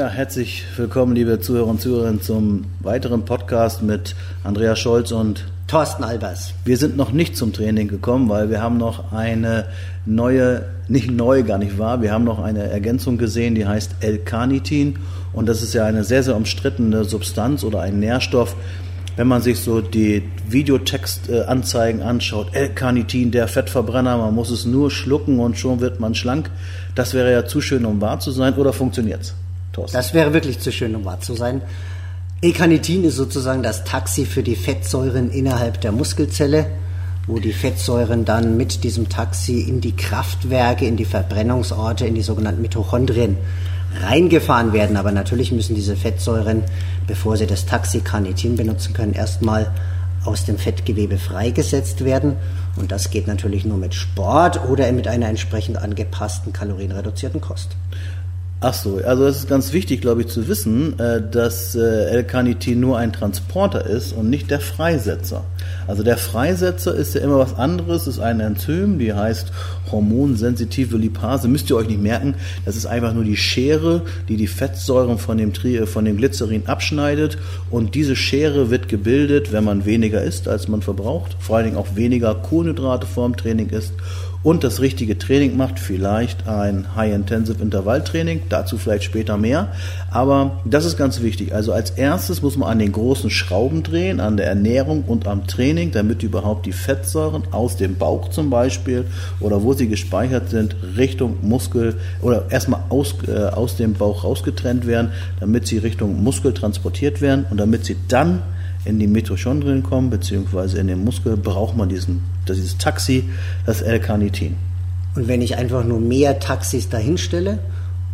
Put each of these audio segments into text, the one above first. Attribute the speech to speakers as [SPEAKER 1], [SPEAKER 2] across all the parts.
[SPEAKER 1] Ja, herzlich willkommen, liebe Zuhörer und Zuhörerinnen, zum weiteren Podcast mit Andreas Scholz und
[SPEAKER 2] Thorsten Albers.
[SPEAKER 1] Wir sind noch nicht zum Training gekommen, weil wir haben noch eine neue, nicht neu, gar nicht wahr, wir haben noch eine Ergänzung gesehen, die heißt L-Carnitin und das ist ja eine sehr, sehr umstrittene Substanz oder ein Nährstoff, wenn man sich so die Videotextanzeigen anschaut, L-Carnitin, der Fettverbrenner, man muss es nur schlucken und schon wird man schlank. Das wäre ja zu schön, um wahr zu sein, oder funktioniert's?
[SPEAKER 2] Thorsten? Das wäre wirklich zu schön, um wahr zu sein. L-Carnitin ist sozusagen das Taxi für die Fettsäuren innerhalb der Muskelzelle, wo die Fettsäuren dann mit diesem Taxi in die Kraftwerke, in die Verbrennungsorte, in die sogenannten Mitochondrien reingefahren werden. Aber natürlich müssen diese Fettsäuren, bevor sie das Taxi Carnitin benutzen können, erstmal aus dem Fettgewebe freigesetzt werden. Und das geht natürlich nur mit Sport oder mit einer entsprechend angepassten kalorienreduzierten Kost.
[SPEAKER 1] Ach so, also es ist ganz wichtig, glaube ich, zu wissen, äh, dass äh, L-Carnitin nur ein Transporter ist und nicht der Freisetzer. Also der Freisetzer ist ja immer was anderes, ist ein Enzym, die heißt hormonsensitive Lipase. Müsst ihr euch nicht merken, das ist einfach nur die Schere, die die Fettsäuren von dem, Tri von dem Glycerin abschneidet und diese Schere wird gebildet, wenn man weniger isst, als man verbraucht, vor allen Dingen auch weniger Kohlenhydrate vorm Training isst und das richtige Training macht, vielleicht ein High-Intensive Intervalltraining, dazu vielleicht später mehr. Aber das ist ganz wichtig. Also als erstes muss man an den großen Schrauben drehen, an der Ernährung und am Training, damit überhaupt die Fettsäuren aus dem Bauch zum Beispiel oder wo sie gespeichert sind, Richtung Muskel oder erstmal aus, äh, aus dem Bauch rausgetrennt werden, damit sie Richtung Muskel transportiert werden und damit sie dann in die Mitochondrien kommen, beziehungsweise in den Muskel, braucht man diesen, dieses Taxi, das L-Carnitin.
[SPEAKER 2] Und wenn ich einfach nur mehr Taxis dahinstelle,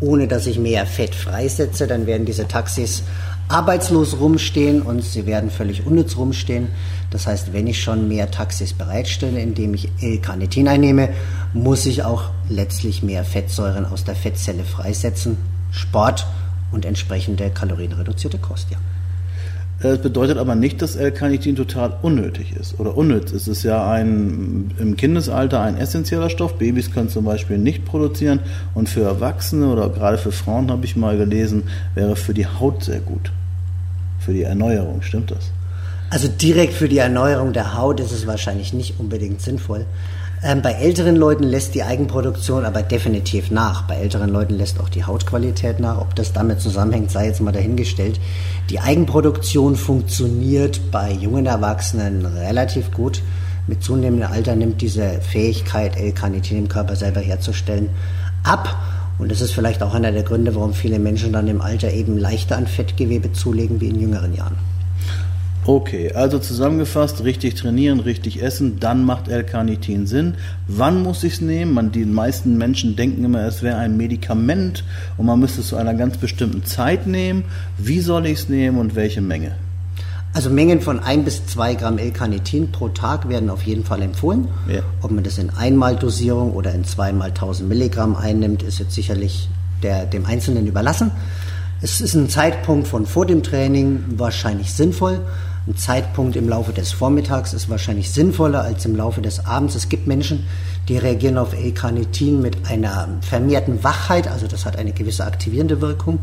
[SPEAKER 2] ohne dass ich mehr Fett freisetze, dann werden diese Taxis arbeitslos rumstehen und sie werden völlig unnütz rumstehen. Das heißt, wenn ich schon mehr Taxis bereitstelle, indem ich L-Carnitin einnehme, muss ich auch letztlich mehr Fettsäuren aus der Fettzelle freisetzen. Sport und entsprechende kalorienreduzierte Kost, ja.
[SPEAKER 1] Das bedeutet aber nicht, dass L-Carnitin total unnötig ist oder unnütz. Es ist ja ein, im Kindesalter ein essentieller Stoff. Babys können zum Beispiel nicht produzieren und für Erwachsene oder gerade für Frauen habe ich mal gelesen, wäre für die Haut sehr gut. Für die Erneuerung, stimmt das?
[SPEAKER 2] Also direkt für die Erneuerung der Haut ist es wahrscheinlich nicht unbedingt sinnvoll. Ähm, bei älteren Leuten lässt die Eigenproduktion aber definitiv nach. Bei älteren Leuten lässt auch die Hautqualität nach. Ob das damit zusammenhängt, sei jetzt mal dahingestellt. Die Eigenproduktion funktioniert bei jungen Erwachsenen relativ gut. Mit zunehmendem Alter nimmt diese Fähigkeit, L-Carnitin im Körper selber herzustellen, ab. Und das ist vielleicht auch einer der Gründe, warum viele Menschen dann im Alter eben leichter an Fettgewebe zulegen wie in jüngeren Jahren.
[SPEAKER 1] Okay, also zusammengefasst, richtig trainieren, richtig essen, dann macht L-Carnitin Sinn. Wann muss ich es nehmen? Man, die meisten Menschen denken immer, es wäre ein Medikament und man müsste es zu einer ganz bestimmten Zeit nehmen. Wie soll ich es nehmen und welche Menge?
[SPEAKER 2] Also Mengen von ein bis zwei Gramm L-Carnitin pro Tag werden auf jeden Fall empfohlen. Ja. Ob man das in Einmaldosierung oder in zweimal 1000 Milligramm einnimmt, ist jetzt sicherlich der, dem Einzelnen überlassen. Es ist ein Zeitpunkt von vor dem Training wahrscheinlich sinnvoll. Ein Zeitpunkt im Laufe des Vormittags ist wahrscheinlich sinnvoller als im Laufe des Abends. Es gibt Menschen, die reagieren auf L-Carnitin mit einer vermehrten Wachheit, also das hat eine gewisse aktivierende Wirkung.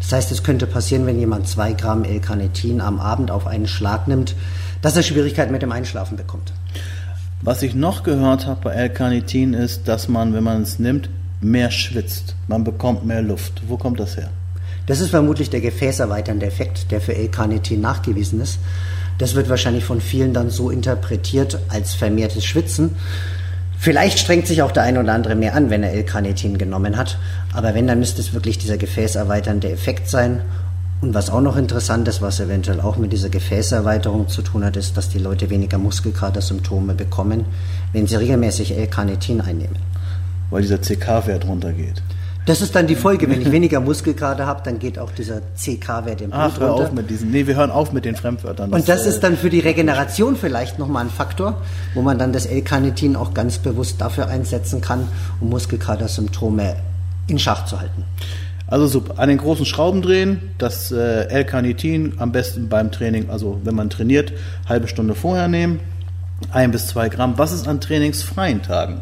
[SPEAKER 2] Das heißt, es könnte passieren, wenn jemand zwei Gramm L-Carnitin am Abend auf einen Schlag nimmt, dass er Schwierigkeiten mit dem Einschlafen bekommt.
[SPEAKER 1] Was ich noch gehört habe bei L-Carnitin ist, dass man, wenn man es nimmt, mehr schwitzt. Man bekommt mehr Luft. Wo kommt das her?
[SPEAKER 2] Das ist vermutlich der gefäßerweiternde Effekt, der für L-Carnitin nachgewiesen ist. Das wird wahrscheinlich von vielen dann so interpretiert als vermehrtes Schwitzen. Vielleicht strengt sich auch der eine oder andere mehr an, wenn er L-Carnitin genommen hat. Aber wenn, dann müsste es wirklich dieser gefäßerweiternde Effekt sein. Und was auch noch interessant ist, was eventuell auch mit dieser Gefäßerweiterung zu tun hat, ist, dass die Leute weniger Muskelkatersymptome bekommen, wenn sie regelmäßig L-Carnitin einnehmen.
[SPEAKER 1] Weil dieser CK-Wert runtergeht.
[SPEAKER 2] Das ist dann die Folge. Wenn ich weniger Muskelkater habe, dann geht auch dieser CK-Wert im Blut
[SPEAKER 1] Ach, hör runter. auf mit diesen. Nee, wir hören auf mit den Fremdwörtern.
[SPEAKER 2] Das, und das äh, ist dann für die Regeneration vielleicht nochmal ein Faktor, wo man dann das L-Carnitin auch ganz bewusst dafür einsetzen kann, um Muskelkater-Symptome in Schach zu halten.
[SPEAKER 1] Also super. An den großen Schrauben drehen, das äh, L-Carnitin am besten beim Training, also wenn man trainiert, halbe Stunde vorher nehmen, ein bis zwei Gramm. Was ist an trainingsfreien Tagen?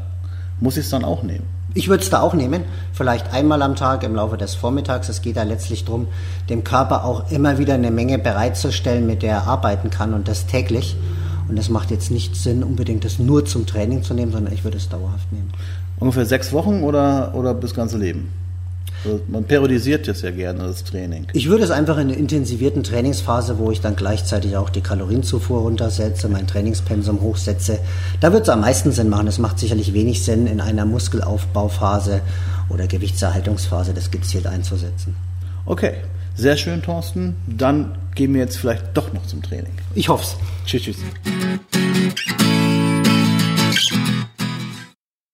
[SPEAKER 1] Muss ich es dann auch nehmen?
[SPEAKER 2] Ich würde es da auch nehmen, vielleicht einmal am Tag im Laufe des Vormittags. Es geht da letztlich darum, dem Körper auch immer wieder eine Menge bereitzustellen, mit der er arbeiten kann und das täglich. Und es macht jetzt nicht Sinn, unbedingt das nur zum Training zu nehmen, sondern ich würde es dauerhaft nehmen.
[SPEAKER 1] Ungefähr sechs Wochen oder, oder das ganze Leben? Also man periodisiert jetzt ja gerne das Training.
[SPEAKER 2] Ich würde es einfach in einer intensivierten Trainingsphase, wo ich dann gleichzeitig auch die Kalorienzufuhr runtersetze, mein Trainingspensum hochsetze, da wird es am meisten Sinn machen. Es macht sicherlich wenig Sinn, in einer Muskelaufbauphase oder Gewichtserhaltungsphase das gezielt einzusetzen.
[SPEAKER 1] Okay, sehr schön, Thorsten. Dann gehen wir jetzt vielleicht doch noch zum Training.
[SPEAKER 2] Ich hoffe es.
[SPEAKER 1] Tschüss, tschüss.